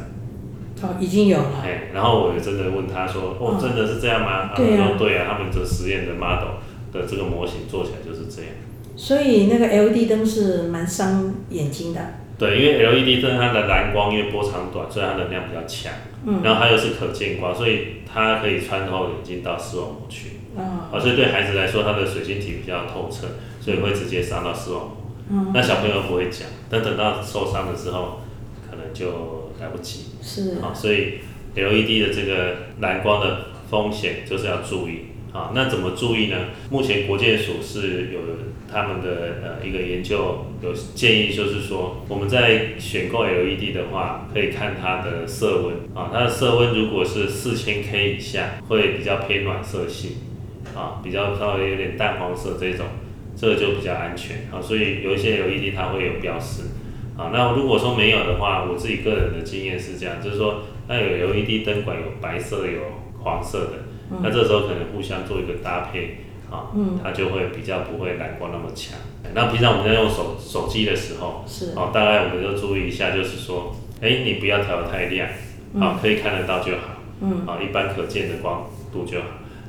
哦，已经有了。哎，然后我也真的问他说：“哦，真的是这样吗？”他说：“对啊，他们这实验的 model 的这个模型做起来就是这样。”所以那个 LED 灯是蛮伤眼睛的。对，因为 LED 灯它的蓝光因为波长短，所以它能量比较强。嗯。然后它又是可见光，所以它可以穿透眼睛到视网膜去。哦。啊，所以对孩子来说，它的水晶体比较透彻，所以会直接伤到视网膜。嗯。那小朋友不会讲，但等到受伤的时候，可能就来不及。是。啊，所以 LED 的这个蓝光的风险就是要注意。啊，那怎么注意呢？目前国建署是有他们的呃一个研究有建议，就是说我们在选购 LED 的话，可以看它的色温啊，它的色温如果是四千 K 以下，会比较偏暖色系啊，比较稍微有点淡黄色这种，这个就比较安全啊。所以有一些 LED 它会有标识，好，那如果说没有的话，我自己个人的经验是这样，就是说，那有 LED 灯管有白色有黄色的，嗯、那这时候可能互相做一个搭配，啊，嗯、它就会比较不会蓝光那么强。那平常我们在用手手机的时候，是，好，大概我们就注意一下，就是说，哎、欸，你不要调得太亮，好，嗯、可以看得到就好，嗯，好，一般可见的光度就好。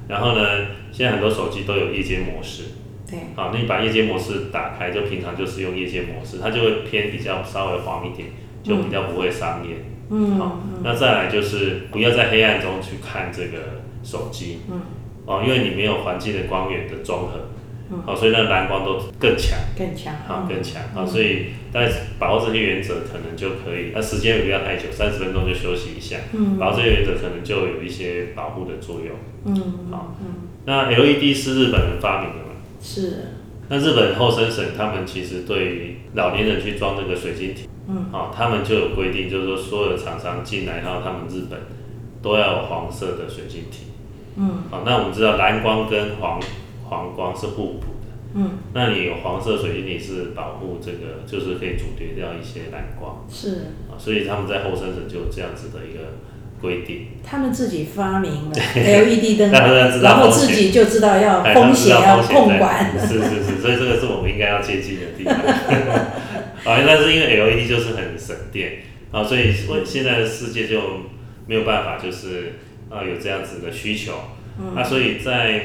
然后呢，现在很多手机都有夜间模式。对，好，那你把夜间模式打开，就平常就是用夜间模式，它就会偏比较稍微黄一点，就比较不会伤眼。嗯，好，那再来就是不要在黑暗中去看这个手机。嗯，哦，因为你没有环境的光源的综合，嗯，好，所以那蓝光都更强。更强。好，更强。好，所以大家把握这些原则，可能就可以。那时间也不要太久，三十分钟就休息一下。嗯，把握这些原则，可能就有一些保护的作用。嗯，好，嗯，那 LED 是日本人发明的。是，那日本厚生省他们其实对老年人去装这个水晶体，嗯，啊、哦，他们就有规定，就是说所有的厂商进来到他们日本都要有黄色的水晶体，嗯，好、哦，那我们知道蓝光跟黄黄光是互补的，嗯，那你有黄色水晶体是保护这个，就是可以阻绝掉一些蓝光，是，啊、哦，所以他们在厚生省就有这样子的一个。规定，他们自己发明了 LED 灯，然后自己就知道要风险要控管。是是是，所以这个是我们应该要接近的地方。啊，但是因为 LED 就是很省电，啊，所以现在的世界就没有办法，就是啊有这样子的需求。那所以在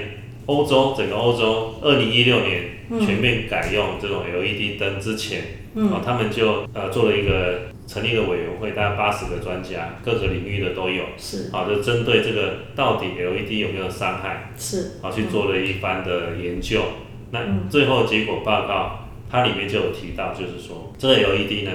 欧洲，整个欧洲，二零一六年全面改用这种 LED 灯之前，啊，他们就呃做了一个。成立一个委员会，大概八十个专家，各个领域的都有，是，啊，就针对这个到底 LED 有没有伤害，是，啊去做了一番的研究。那最后结果报告，它里面就有提到，就是说这个 LED 呢，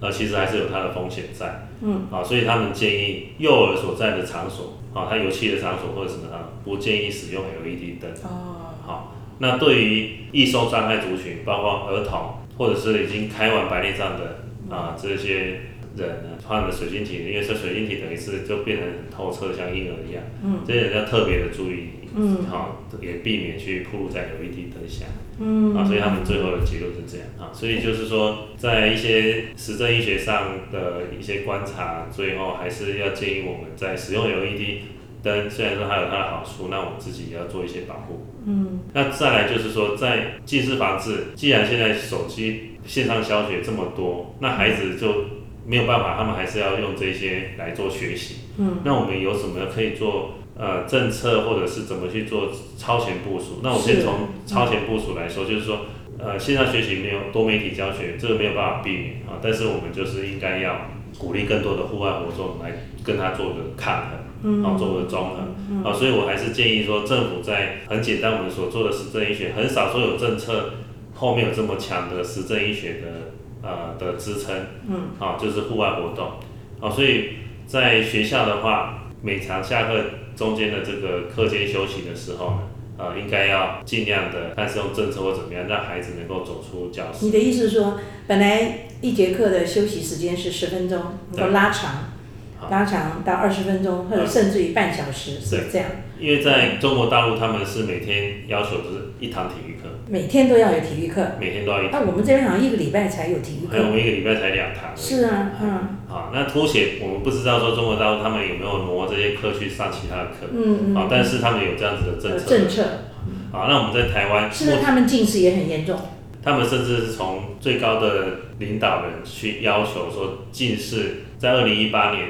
呃，其实还是有它的风险在，嗯，啊，所以他们建议幼儿所在的场所，啊，他游戏的场所或者什么，不建议使用 LED 灯。哦，好，那对于易受伤害族群，包括儿童，或者是已经开完白内障的。啊，这些人呢，换了水晶体，因为这水晶体等于是就变得很透彻，像婴儿一样。嗯。这些人要特别的注意，嗯，好，也避免去暴露在 LED 灯下。嗯。啊，所以他们最后的结论是这样啊，所以就是说，在一些实证医学上的一些观察，最后还是要建议我们在使用 LED 灯，虽然说它有它的好处，那我们自己也要做一些保护。嗯。那再来就是说，在近视防治，既然现在手机。线上教学这么多，那孩子就没有办法，他们还是要用这些来做学习。嗯，那我们有什么可以做？呃，政策或者是怎么去做超前部署？那我先从超前部署来说，是就是说，呃，线上学习没有多媒体教学，这个没有办法避免啊。但是我们就是应该要鼓励更多的户外活动来跟他做个抗衡，嗯，然后做个综合。嗯，啊，所以我还是建议说，政府在很简单我们所做的实证医学，很少说有政策。后面有这么强的实证医学的呃的支撑，嗯，好、啊，就是户外活动，好、啊，所以在学校的话，每场下课中间的这个课间休息的时候呢，呃，应该要尽量的，但是用政策或怎么样，让孩子能够走出教室。你的意思是说，本来一节课的休息时间是十分钟，能够拉长。拉长到二十分钟，或者甚至于半小时，嗯、是这样。因为在中国大陆，他们是每天要求的是一堂体育课，每天都要有体育课，每天都要一堂。那我们这边好像一个礼拜才有体育课，我们一个礼拜才两堂。是啊，嗯。好，那凸显我们不知道说中国大陆他们有没有挪这些课去上其他的课，嗯嗯。好，但是他们有这样子的政策。政策。好，那我们在台湾，是不是他们近视也很严重？他们甚至是从最高的领导人去要求说，近视在二零一八年。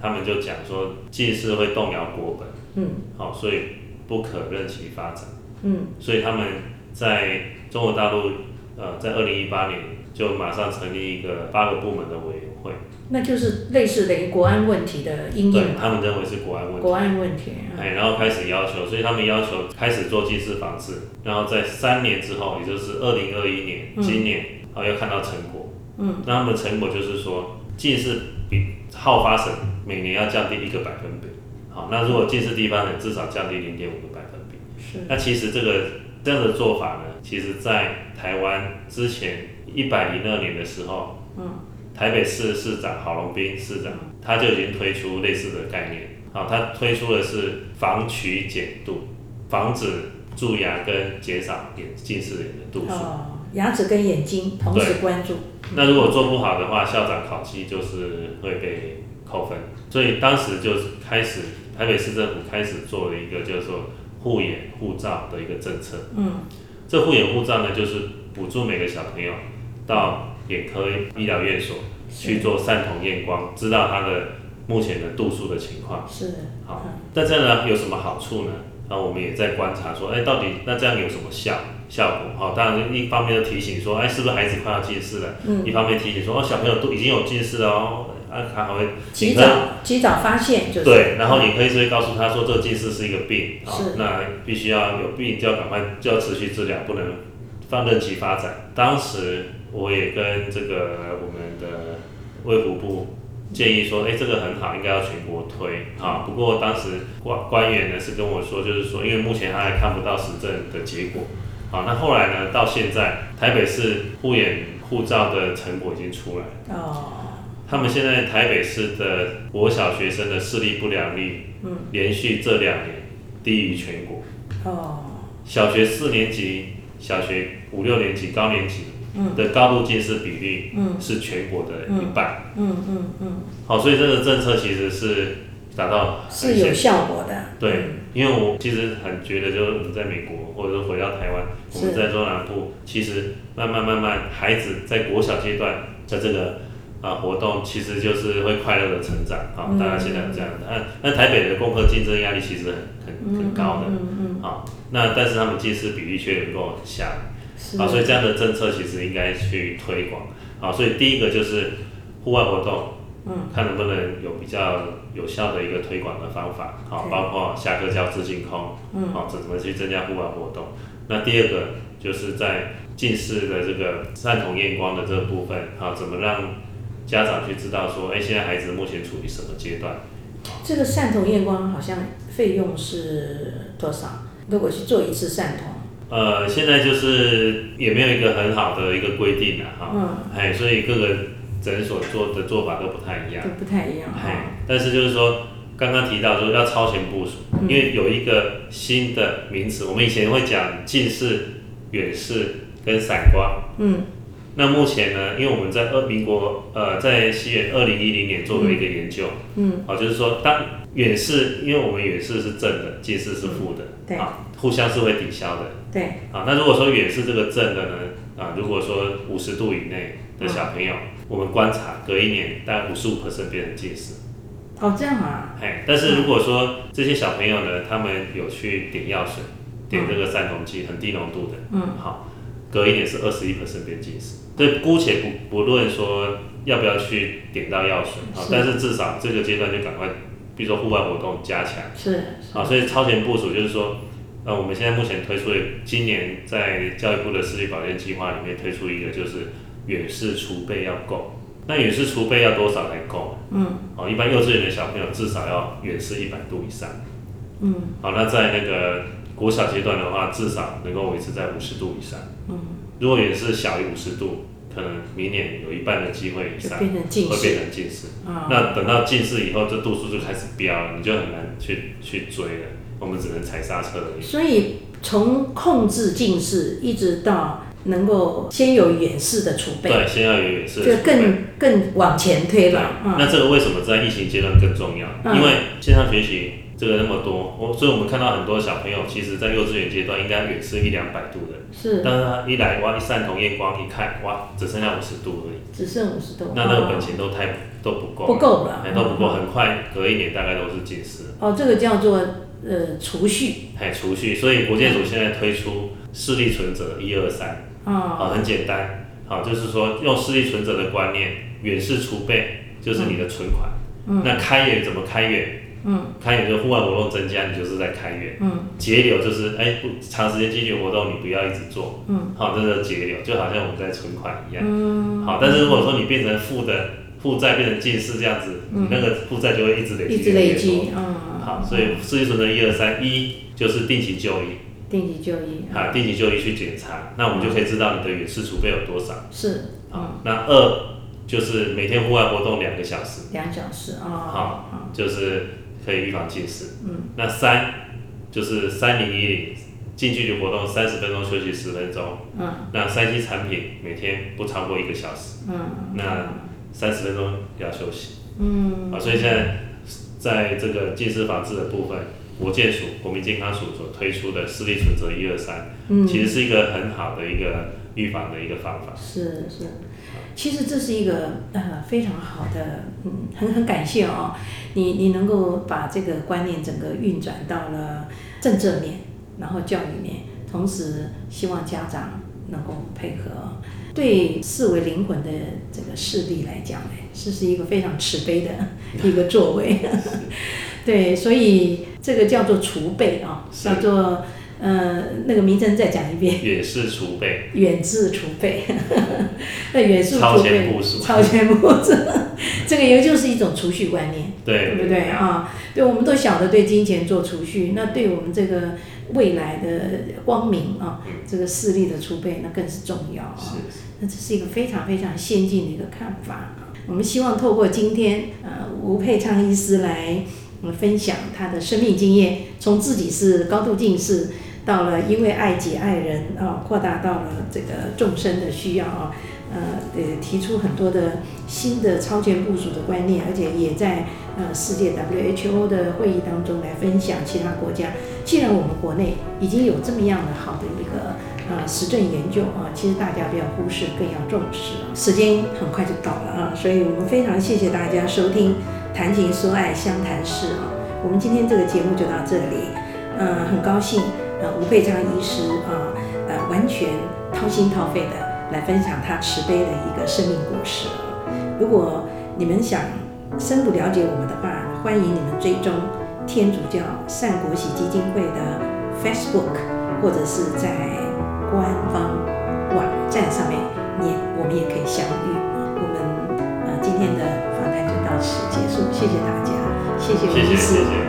他们就讲说，近视会动摇国本，嗯，好，所以不可任其发展，嗯，所以他们在中国大陆，呃，在二零一八年就马上成立一个八个部门的委员会，那就是类似等于国安问题的应用，他们认为是国安问题，国安问题，哎，然后开始要求，所以他们要求开始做近视防治，然后在三年之后，也就是二零二一年，今年，啊，要看到成果，嗯，那他们的成果就是说近视比好发省每年要降低一个百分比，好，那如果近视低发省至少降低零点五个百分比。是。那其实这个这样的做法呢，其实在台湾之前一百零二年的时候，嗯，台北市市长郝龙斌市长他就已经推出类似的概念，好，他推出的是防龋减度，防止蛀牙跟减少眼近视眼的度数。哦，牙齿跟眼睛同时关注。那如果做不好的话，校长考绩就是会被扣分。所以当时就开始台北市政府开始做了一个叫做护眼护照的一个政策。嗯，这护眼护照呢，就是补助每个小朋友到眼科医疗院所去做散瞳验光，知道他的目前的度数的情况。是。好，那这样呢有什么好处呢？那我们也在观察说，哎，到底那这样有什么效效果？好，当然一方面就提醒说，哎，是不是孩子快要近视了？嗯。一方面提醒说，哦，小朋友都已经有近视了哦，啊，他还会及早及早发现，就是对。然后你可以直接告诉他说，这个近视是一个病，啊，是。那必须要有病就要赶快就要持续治疗，不能放任其发展。当时我也跟这个我们的卫福部。建议说，哎、欸，这个很好，应该要全国推，啊，不过当时官官员呢是跟我说，就是说，因为目前他还看不到实证的结果，好，那后来呢，到现在台北市护眼护照的成果已经出来，哦，他们现在台北市的国小学生的视力不良率，嗯，连续这两年低于全国，哦，小学四年级、小学五六年级、高年级。的高度近视比例是全国的一半。嗯嗯嗯。好，所以这个政策其实是达到是有效果的。对，因为我其实很觉得，就是我们在美国，或者说回到台湾，我们在中南部，其实慢慢慢慢，孩子在国小阶段在这个啊活动，其实就是会快乐的成长。啊，大家现在这样的。那那台北的功课竞争压力其实很很很高的。嗯嗯。好，那但是他们近视比例却能够下。好，所以这样的政策其实应该去推广。好，所以第一个就是户外活动，嗯，看能不能有比较有效的一个推广的方法。好，包括下课叫自净空，嗯，好，怎么去增加户外活动？那第二个就是在近视的这个散瞳验光的这个部分，好，怎么让家长去知道说，哎，现在孩子目前处于什么阶段？这个散瞳验光好像费用是多少？如果去做一次散瞳？呃，现在就是也没有一个很好的一个规定了哈，嗯，哎，所以各个诊所做的做法都不太一样，都不太一样，哎，但是就是说，刚刚提到说要超前部署，嗯，因为有一个新的名词，我们以前会讲近视、远视跟散光，嗯，那目前呢，因为我们在二民国呃在西元二零一零年做了一个研究，嗯，好，就是说当远视，因为我们远视是正的，近视是负的，嗯，对，啊，互相是会抵消的。对，啊，那如果说远视这个症的呢，啊，如果说五十度以内的小朋友，嗯、我们观察隔一年大概五十五 percent 变成近视。哦，这样啊。嘿，但是如果说这些小朋友呢，他们有去点药水，点这个散瞳剂，很低浓度的，嗯，好，隔一年是二十一 percent 变近视。这姑且不不论说要不要去点到药水，啊，但是至少这个阶段就赶快，比如说户外活动加强。是。啊，所以超前部署就是说。那我们现在目前推出的，今年在教育部的视力保健计划里面推出一个，就是远视储备要够。那远视储备要多少才够？嗯，哦，一般幼稚园的小朋友至少要远视一百度以上。嗯，好，那在那个国小阶段的话，至少能够维持在五十度以上。嗯，如果远视小于五十度，可能明年有一半的机会以上会变成近视。啊，那等到近视以后，这度数就开始飙了，你就很难去去追了。我们只能踩刹车而已。所以从控制近视一直到能够先有远视的储备，对，先要有远视，就更更往前推了。嗯、那这个为什么在疫情阶段更重要？嗯、因为线上学习这个那么多，我所以我们看到很多小朋友，其实在幼稚园阶段应该远视一两百度的，是，但是他一来哇，一散瞳验光一看，哇，只剩下五十度而已，只剩五十度，那那个本钱都太都不够，不够了，都不够，很快隔一年大概都是近视。哦，这个叫做。呃，储蓄，哎，储蓄，所以国健署现在推出视力存折一二三，啊，很简单，好，就是说用视力存折的观念，远视储备就是你的存款，嗯，那开源怎么开源？嗯，开源就户外活动增加，你就是在开源，嗯，节流就是哎，不长时间积极活动，你不要一直做，嗯，好，这是节流，就好像我们在存款一样，嗯，好，但是如果说你变成负的。负债变成近视这样子，嗯、你那个负债就会一直累积，一直累积，嗯，好，所以视力存折一二三，一就是定期就医，定期就医，啊，定期就医去检查，那我们就可以知道你的远视储备有多少，是，嗯，那二就是每天户外活动两个小时，两小时，啊，好，就是可以预防近视，嗯，那三就是三零一零近距离活动三十分钟，休息十分钟。嗯。那三 C 产品每天不超过一个小时。嗯。那三十分钟要休息。嗯。啊，所以现在在这个近视防治的部分，国健署国民健康署所推出的视力存折一二三，嗯，其实是一个很好的一个预防的一个方法。是是，其实这是一个呃非常好的，嗯，很很感谢哦，你你能够把这个观念整个运转到了政策面。然后教育面，同时希望家长能够配合。对视为灵魂的这个势力来讲呢，这是一个非常慈悲的一个作为。对，所以这个叫做储备啊，叫做呃那个名称再讲一遍。远视储备。远视储备。那远视储备。超前部署。超前部署。这个也就是一种储蓄观念，对，对不对啊？对，我们都晓得对金钱做储蓄，那对我们这个。未来的光明啊，这个势力的储备那更是重要啊。是，那这是一个非常非常先进的一个看法。我们希望透过今天呃吴佩昌医师来我们分享他的生命经验，从自己是高度近视，到了因为爱己爱人啊，扩大到了这个众生的需要啊。呃，呃，提出很多的新的超前部署的观念，而且也在呃世界 WHO 的会议当中来分享其他国家。既然我们国内已经有这么样的好的一个啊实证研究啊，其实大家不要忽视，更要重视。时间很快就到了啊，所以我们非常谢谢大家收听谈情说爱相谈室啊。我们今天这个节目就到这里，嗯、很高兴啊吴佩昌医师啊呃完全掏心掏肺的。来分享他慈悲的一个生命故事。如果你们想深入了解我们的话，欢迎你们追踪天主教善国喜基金会的 Facebook，或者是在官方网站上面，也我们也可以相遇。我们呃今天的访谈就到此结束，谢谢大家，谢谢吴师。谢谢谢谢